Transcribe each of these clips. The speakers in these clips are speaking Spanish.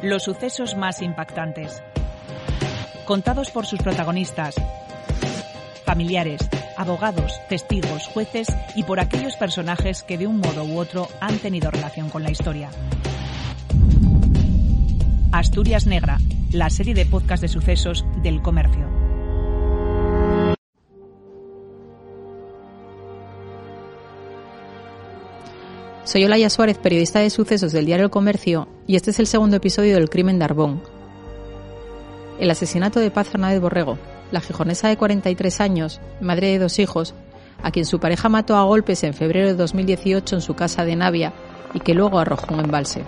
Los sucesos más impactantes. Contados por sus protagonistas, familiares, abogados, testigos, jueces y por aquellos personajes que de un modo u otro han tenido relación con la historia. Asturias Negra, la serie de podcast de sucesos del comercio. Soy Olaya Suárez, periodista de sucesos del diario El Comercio, y este es el segundo episodio del Crimen de Arbón. El asesinato de Paz Fernández Borrego, la gijonesa de 43 años, madre de dos hijos, a quien su pareja mató a golpes en febrero de 2018 en su casa de Navia y que luego arrojó un embalse.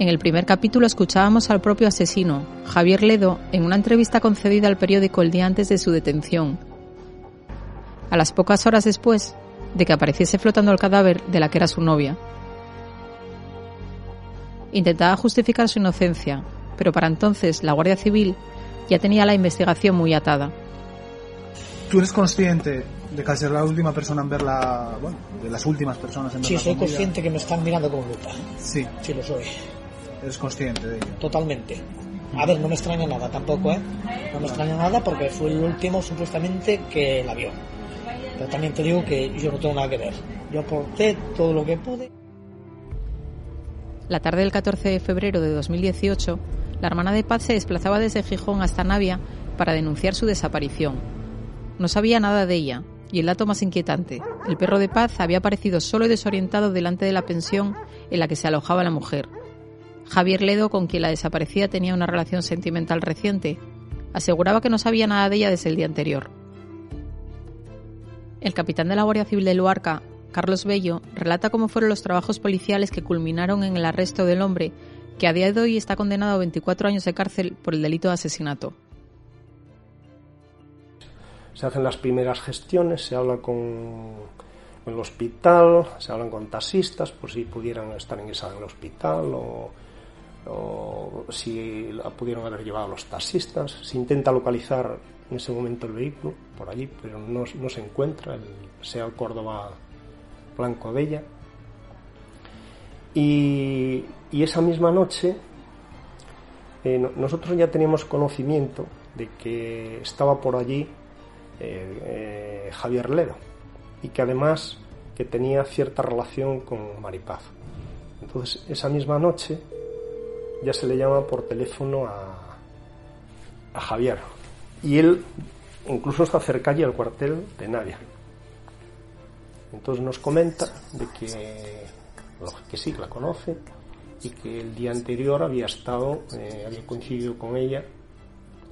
En el primer capítulo escuchábamos al propio asesino, Javier Ledo, en una entrevista concedida al periódico el día antes de su detención. A las pocas horas después de que apareciese flotando el cadáver de la que era su novia. Intentaba justificar su inocencia, pero para entonces la Guardia Civil ya tenía la investigación muy atada. ¿Tú eres consciente de que al ser la última persona en verla, bueno, de las últimas personas en verla? Sí, soy consciente que me están mirando con lupa. Sí, Sí, lo soy. eres consciente de ello. Totalmente. A ver, no me extraña nada tampoco, ¿eh? No me extraña nada porque fue el último supuestamente que la vio. Pero también te digo que yo no tengo nada que ver. Yo aporté todo lo que pude. La tarde del 14 de febrero de 2018, la hermana de Paz se desplazaba desde Gijón hasta Navia para denunciar su desaparición. No sabía nada de ella, y el dato más inquietante, el perro de Paz había aparecido solo y desorientado delante de la pensión en la que se alojaba la mujer. Javier Ledo, con quien la desaparecida tenía una relación sentimental reciente, aseguraba que no sabía nada de ella desde el día anterior. El capitán de la Guardia Civil de Luarca, Carlos Bello, relata cómo fueron los trabajos policiales que culminaron en el arresto del hombre, que a día de hoy está condenado a 24 años de cárcel por el delito de asesinato. se hacen las primeras gestiones, se habla con, el hospital, se hablan con taxistas por si pudieran estar ingresados en el hospital o si pudieron haber llevado los taxistas. Se intenta localizar en ese momento el vehículo por allí, pero no, no se encuentra, el SEA Córdoba Blanco Bella. Y, y esa misma noche eh, no- nosotros ya teníamos conocimiento de que estaba por allí eh, eh, Javier Ledo y que además que tenía cierta relación con Maripaz. Entonces esa misma noche ya se le llama por teléfono a, a Javier y él incluso está cerca allí al cuartel de Navia. Entonces nos comenta de que, que sí, la conoce y que el día anterior había estado, eh, había coincidido con ella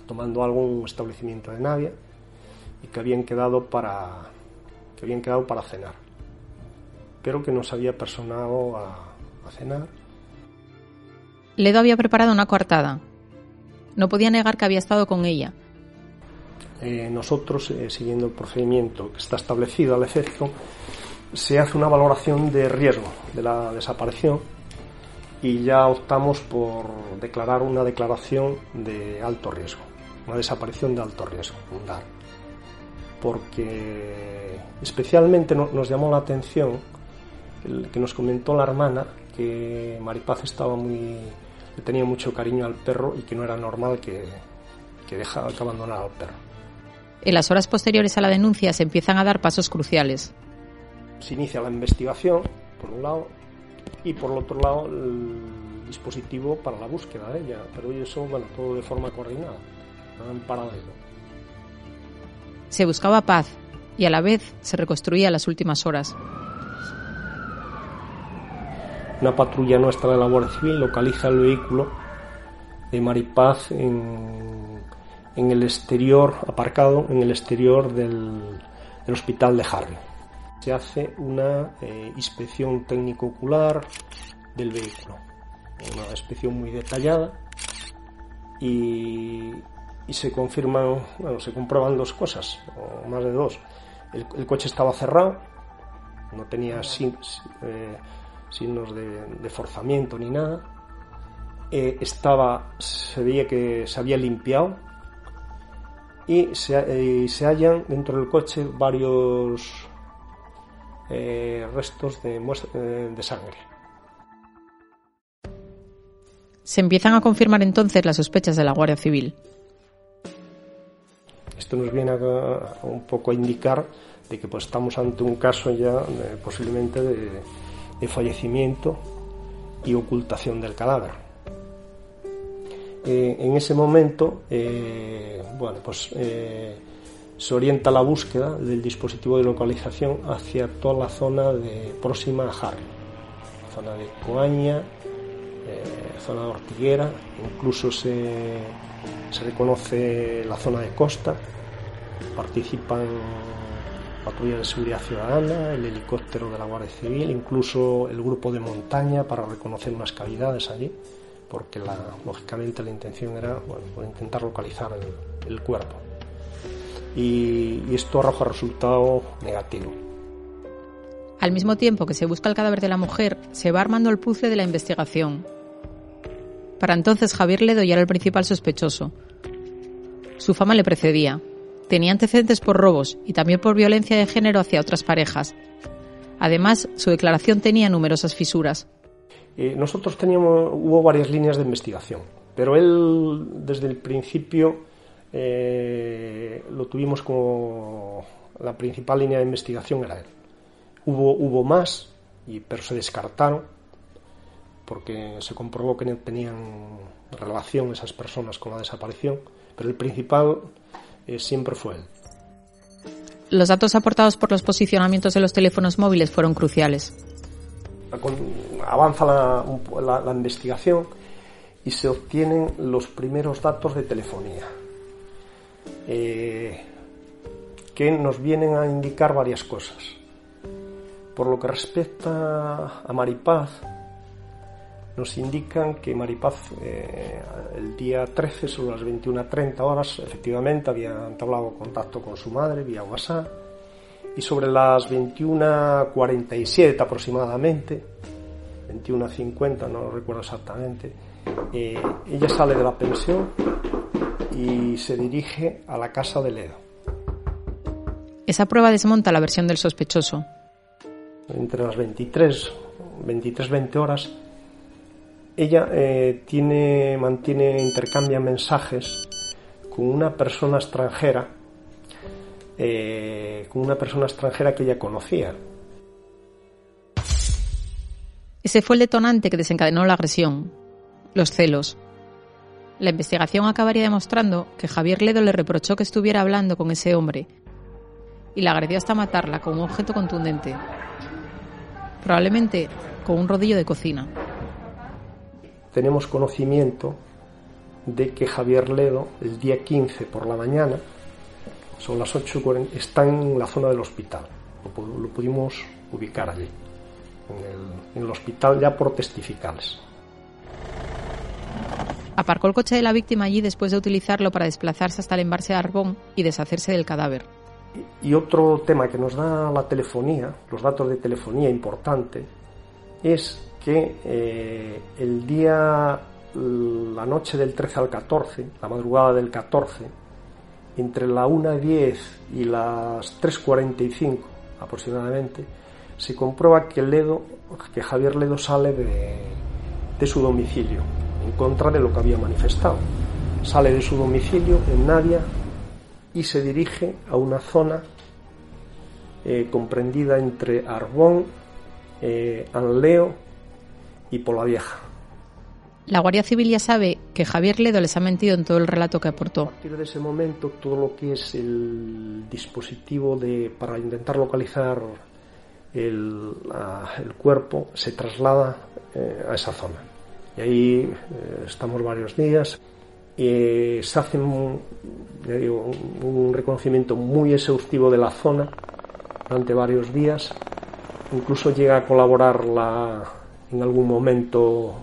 tomando algo en un establecimiento de Navia y que habían quedado para que habían quedado para cenar pero que no se había personado a cenar Ledo había preparado una coartada. No podía negar que había estado con ella, Eh, nosotros eh, siguiendo el procedimiento que está establecido al efecto se hace una valoración de riesgo de la desaparición y ya optamos por declarar una declaración de alto riesgo una desaparición de alto riesgo un DAR porque especialmente no- nos llamó la atención el que nos comentó la hermana que Maripaz estaba muy le tenía mucho cariño al perro y que no era normal que, que dejara que abandonara al perro. En las horas posteriores a la denuncia se empiezan a dar pasos cruciales. Se inicia la investigación, por un lado, y por el otro lado el dispositivo para la búsqueda de ella, pero eso, bueno, todo de forma coordinada, en paralelo. Se buscaba paz y a la vez se reconstruía las últimas horas. Una patrulla nuestra de la Guardia Civil localiza el vehículo de Maripaz en, en el exterior, aparcado en el exterior del, del hospital de Harry. Se hace una eh, inspección técnico-ocular del vehículo, una inspección muy detallada y, y se confirman, bueno, se comprueban dos cosas, o más de dos. El, coche estaba cerrado, no tenía eh, signos de, de forzamiento ni nada. Eh, estaba, se veía que se había limpiado y se, eh, se hallan dentro del coche varios eh, restos de, eh, de sangre. Se empiezan a confirmar entonces las sospechas de la Guardia Civil. Esto nos viene a, un poco a indicar de que pues, estamos ante un caso ya posiblemente de, fallecimiento y ocultación del cadáver. Eh, en ese momento, eh, bueno, pues eh, se orienta la búsqueda del dispositivo de localización hacia toda la zona de, próxima a Harry, zona de Coaña, zona de Ortiguera, incluso se, se reconoce la zona de costa, participan patrullas de seguridad ciudadana, el helicóptero de la Guardia Civil, incluso el grupo de montaña para reconocer unas cavidades allí, porque lógicamente la intención era bueno, intentar localizar el cuerpo y, esto arroja resultado negativo. Al mismo tiempo que se busca el cadáver de la mujer, se va armando el puzzle de la investigación. Para entonces Javier Ledo ya era el principal sospechoso. Su fama le precedía. Tenía antecedentes por robos y también por violencia de género hacia otras parejas. Además, su declaración tenía numerosas fisuras. Eh, nosotros teníamos, hubo varias líneas de investigación, pero él desde el principio eh, lo tuvimos como la principal línea de investigación era él. Hubo, hubo más, pero se descartaron porque se comprobó que no tenían relación esas personas con la desaparición, pero el principal eh, siempre fue él. Los datos aportados por los posicionamientos de los teléfonos móviles fueron cruciales. Avanza la investigación y se obtienen los primeros datos de telefonía eh, que nos vienen a indicar varias cosas. Por lo que respecta a Maripaz, nos indican que Maripaz eh, el día 13 sobre las 21.30 horas efectivamente había entablado contacto con su madre vía WhatsApp y sobre las 21.47 aproximadamente 21.50 no lo recuerdo exactamente eh, ella sale de la pensión y se dirige a la casa de Ledo. Esa prueba desmonta la versión del sospechoso. Entre las 23, 23 20 horas, ella eh, tiene, mantiene, intercambia mensajes con una persona extranjera, eh, con una persona extranjera que ella conocía. Ese fue el detonante que desencadenó la agresión, los celos. La investigación acabaría demostrando que Javier Ledo le reprochó que estuviera hablando con ese hombre y la agredió hasta matarla con un objeto contundente, probablemente con un rodillo de cocina. Tenemos conocimiento de que Javier Ledo, el día 15 por la mañana, son las 8.40, está en la zona del hospital. Lo, pudimos ubicar allí, en el hospital ya por testificales. Aparcó el coche de la víctima allí después de utilizarlo para desplazarse hasta el embalse de Arbón y deshacerse del cadáver. Y otro tema que nos da la telefonía, los datos de telefonía importante, es que eh, el día, la noche del 13 al 14, la madrugada del 14, entre la 1.10 y las 3.45 aproximadamente, se comprueba que Ledo, que Javier Ledo sale de su domicilio en contra de lo que había manifestado. Sale de su domicilio en Nadia y se dirige a una zona eh, comprendida entre Arbón, eh, Anleo y Vieja. La Guardia Civil ya sabe que Javier Ledo les ha mentido en todo el relato que aportó. A partir de ese momento, todo lo que es el dispositivo de, para intentar localizar el, cuerpo se traslada eh, a esa zona y ahí eh, estamos varios días. y se hace un, un reconocimiento muy exhaustivo de la zona durante varios días. Incluso llega a colaborar la, en algún momento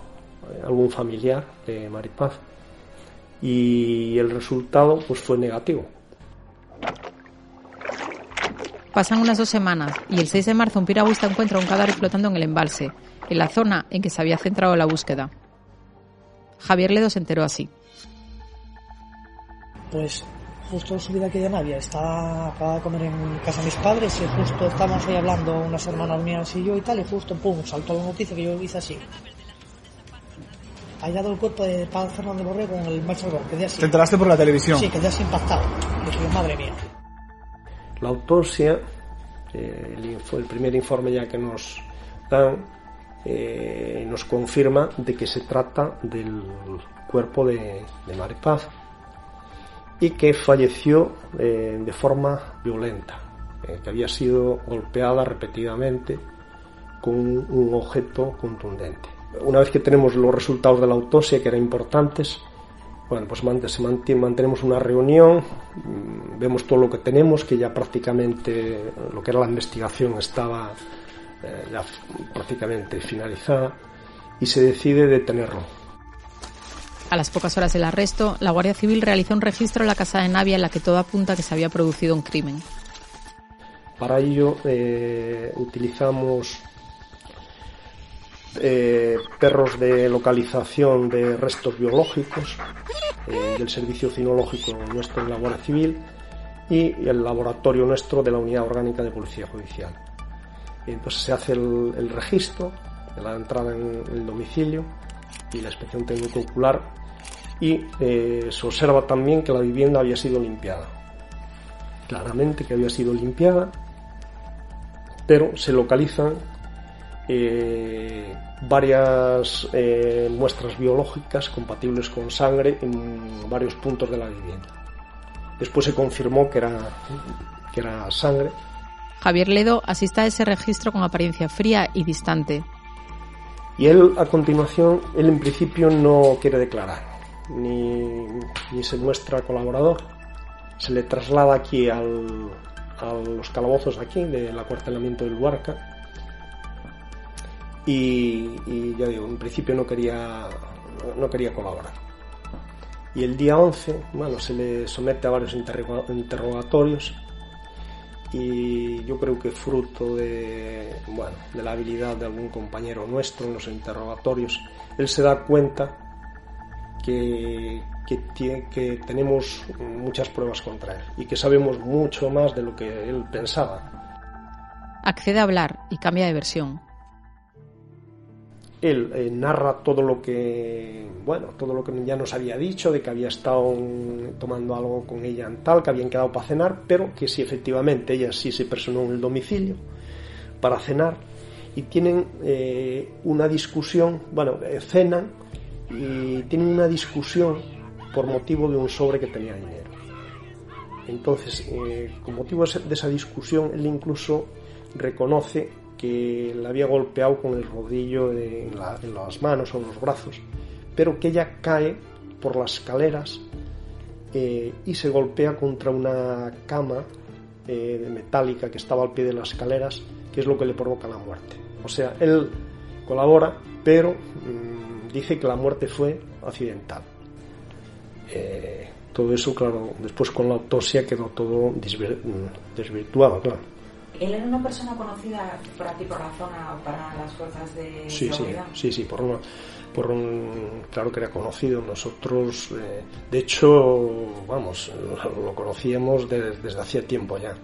eh, algún familiar de Maripaz y el resultado pues fue negativo. Pasan unas dos semanas y el 6 de marzo un piragüista encuentra un cadáver flotando en el embalse, en la zona en que se había centrado la búsqueda. Javier Ledo se enteró así. Pues justo en subida aquí de Navia, está, acaba de comer en casa de mis padres y justo estábamos ahí hablando unas hermanas mías y yo y tal, y justo, pum, saltó la noticia que yo hice así. hallado el cuerpo de Paz Fernández Borrego en el Machador. Quedé así. ¿Te enteraste por la televisión? Sí, quedé así impactado. Dije, madre mía. La autopsia, eh, el, el primer informe ya que nos dan, eh, nos confirma de que se trata del cuerpo de, de Mari Paz y que falleció eh, de forma violenta, eh, que había sido golpeada repetidamente con un, objeto contundente. Una vez que tenemos los resultados de la autopsia, que eran importantes, bueno, pues mantenemos una reunión, mm, vemos todo lo que tenemos, que ya prácticamente lo que era la investigación estaba eh, ya prácticamente finalizada, y se decide detenerlo. A las pocas horas del arresto, la Guardia Civil realizó un registro en la casa de Navia en la que todo apunta que se había producido un crimen. Para ello eh, utilizamos eh, perros de localización de restos biológicos eh, del Servicio Cinológico nuestro en la Guardia Civil y el laboratorio nuestro de la Unidad Orgánica de Policía Judicial. Entonces se hace el, el registro de la entrada en el domicilio y la inspección técnico ocular y eh, se observa también que la vivienda había sido limpiada. Claramente que había sido limpiada pero se localizan eh, varias eh, muestras biológicas compatibles con sangre en varios puntos de la vivienda. Después se confirmó que era, que era sangre Javier Ledo asiste a ese registro con apariencia fría y distante. y él a continuación, él en principio no quiere declarar, ni, ni se muestra colaborador. Se le traslada aquí al, a los calabozos aquí del acuartelamiento del Luarca y, ya digo, en principio no quería, no quería colaborar. Y el día 11, bueno, se le somete a varios interroga- interrogatorios y yo creo que fruto de, bueno, de la habilidad de algún compañero nuestro en los interrogatorios, él se da cuenta que, que, que tenemos muchas pruebas contra él y que sabemos mucho más de lo que él pensaba. Accede a hablar y cambia de versión. Él eh, narra todo lo que, bueno, todo lo que ya nos había dicho, de que había estado tomando algo con ella en tal, que habían quedado para cenar, pero que sí, efectivamente, ella sí se personó en el domicilio para cenar y tienen eh, una discusión, bueno, eh, cenan y tienen una discusión por motivo de un sobre que tenía dinero. Entonces, eh, con motivo de esa discusión, él incluso reconoce que la había golpeado con el rodillo en las manos o en los brazos, pero que ella cae por las escaleras eh, y se golpea contra una cama eh, metálica que estaba al pie de las escaleras, que es lo que le provoca la muerte. O sea, él colabora, pero mm, dice que la muerte fue accidental. Eh, todo eso, claro, después con la autopsia quedó todo mm, desvirtuado, claro. ¿Él era una persona conocida por aquí, por la zona, para las fuerzas de Sí, sí, seguridad? sí, sí, por, una- por un, claro que era conocido. Nosotros, eh, de hecho, vamos, lo, lo conocíamos de- desde hacía tiempo ya.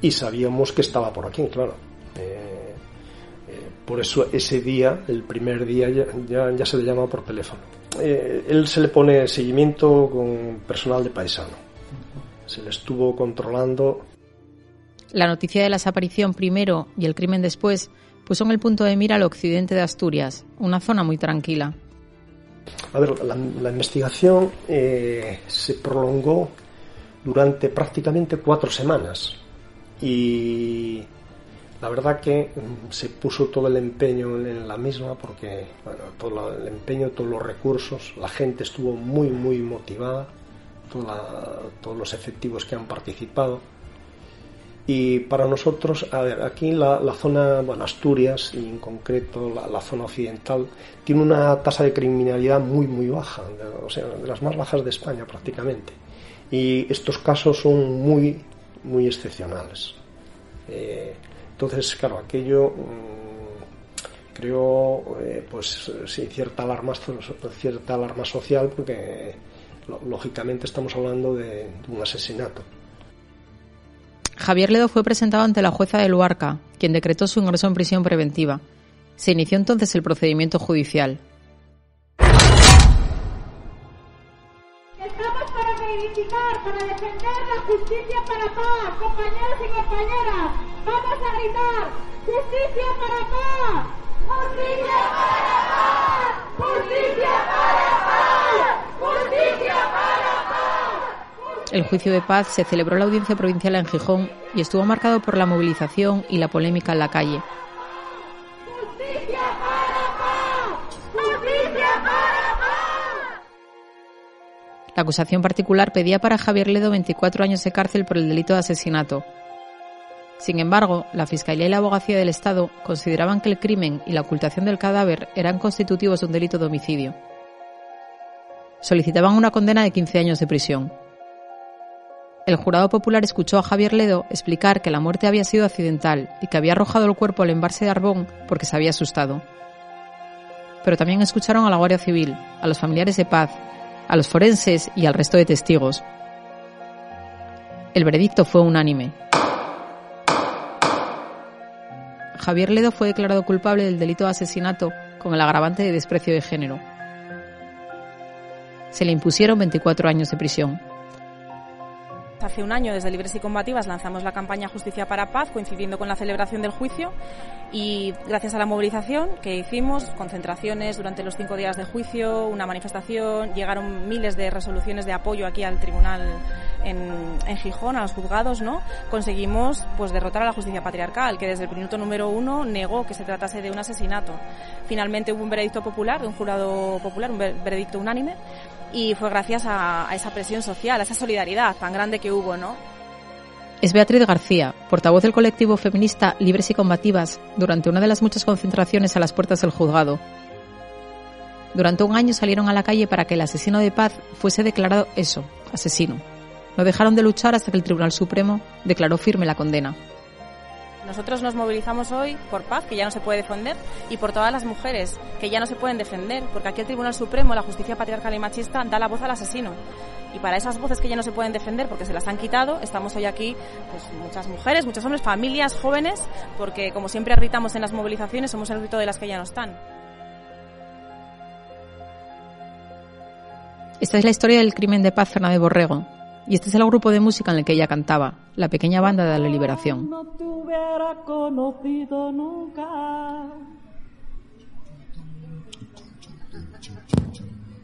Y sabíamos que estaba por aquí, claro. Eh, por eso ese día, el primer día, ya, ya, ya se le llama por teléfono. Eh, él se le pone seguimiento con personal de paisano. Se le estuvo controlando La noticia de la desaparición primero y el crimen después puso en el punto de mira al occidente de Asturias, una zona muy tranquila. A ver, la, la investigación eh, se prolongó durante prácticamente cuatro semanas y la verdad que mm, se puso todo el empeño en, la misma porque todo el empeño, todos los recursos, la gente estuvo muy muy motivada, todos los efectivos que han participado y para nosotros, aquí la, zona, bueno, Asturias y en concreto la, zona occidental, tiene una tasa de criminalidad muy, muy baja, o sea, de las más bajas de España prácticamente. Y estos casos son muy, muy excepcionales. Eh, entonces, claro, aquello mm, creó, eh, pues, sí, cierta alarma, alarma social porque, lógicamente, estamos hablando de- de un asesinato. Javier Ledo fue presentado ante la jueza de Luarca, quien decretó su ingreso en prisión preventiva. Se inició entonces el procedimiento judicial. Gritar para defender la justicia para paz, compañeros y compañeras. Vamos a gritar, justicia para paz. Justicia para paz. Justicia para paz. Justicia para paz. El juicio de paz se celebró en la audiencia provincial en Gijón y estuvo marcado por la movilización y la polémica en la calle. La acusación particular pedía para Javier Ledo 24 años de cárcel por el delito de asesinato. Sin embargo, la Fiscalía y la Abogacía del Estado consideraban que el crimen y la ocultación del cadáver eran constitutivos de un delito de homicidio. Solicitaban una condena de 15 años de prisión. El jurado popular escuchó a Javier Ledo explicar que la muerte había sido accidental y que había arrojado el cuerpo al embalse de Arbón porque se había asustado. Pero también escucharon a la Guardia Civil, a los familiares de Paz, a los forenses y al resto de testigos. El veredicto fue unánime. Javier Ledo fue declarado culpable del delito de asesinato con el agravante de desprecio de género. Se le impusieron 24 años de prisión. Hace un año, desde Libres y Combativas, lanzamos la campaña Justicia para Paz, coincidiendo con la celebración del juicio. Y gracias a la movilización que hicimos, concentraciones durante los cinco días de juicio, una manifestación, llegaron miles de resoluciones de apoyo aquí al tribunal en, Gijón, a los juzgados, ¿no? Conseguimos pues derrotar a la justicia patriarcal, que desde el minuto número uno negó que se tratase de un asesinato. Finalmente hubo un veredicto popular, de un jurado popular, un veredicto unánime, y fue gracias a, esa presión social, a esa solidaridad tan grande que hubo, ¿no? Es Beatriz García, portavoz del colectivo feminista Libres y Combativas, durante una de las muchas concentraciones a las puertas del juzgado. Durante un año salieron a la calle para que el asesino de paz fuese declarado eso, asesino. No dejaron de luchar hasta que el Tribunal Supremo declaró firme la condena. Nosotros nos movilizamos hoy por paz, que ya no se puede defender, y por todas las mujeres que ya no se pueden defender, porque aquí el Tribunal Supremo, la justicia patriarcal y machista, da la voz al asesino. Y para esas voces que ya no se pueden defender porque se las han quitado, estamos hoy aquí, pues muchas mujeres, muchos hombres, familias, jóvenes, porque como siempre gritamos en las movilizaciones, somos el grito de las que ya no están. Esta es la historia del crimen de paz Fernández Borrego, y este es el grupo de música en el que ella cantaba, la pequeña banda de la liberación.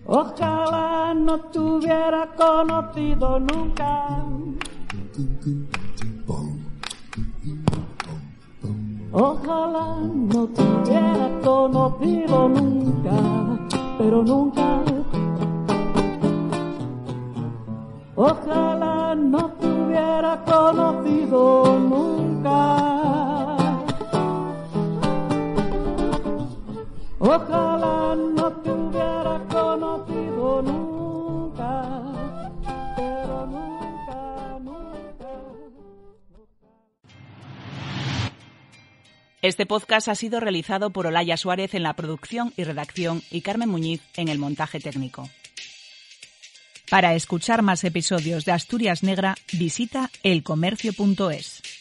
Ojalá no te hubiera conocido nunca. Ojalá no te hubiera conocido nunca, pero nunca Ojalá no te hubiera conocido nunca. Ojalá no te hubiera conocido nunca. Pero nunca, nunca. Este podcast ha sido realizado por Olaya Suárez en la producción y redacción y Carmen Muñiz en el montaje técnico. Para escuchar más episodios de Asturias Negra, visita elcomercio.es.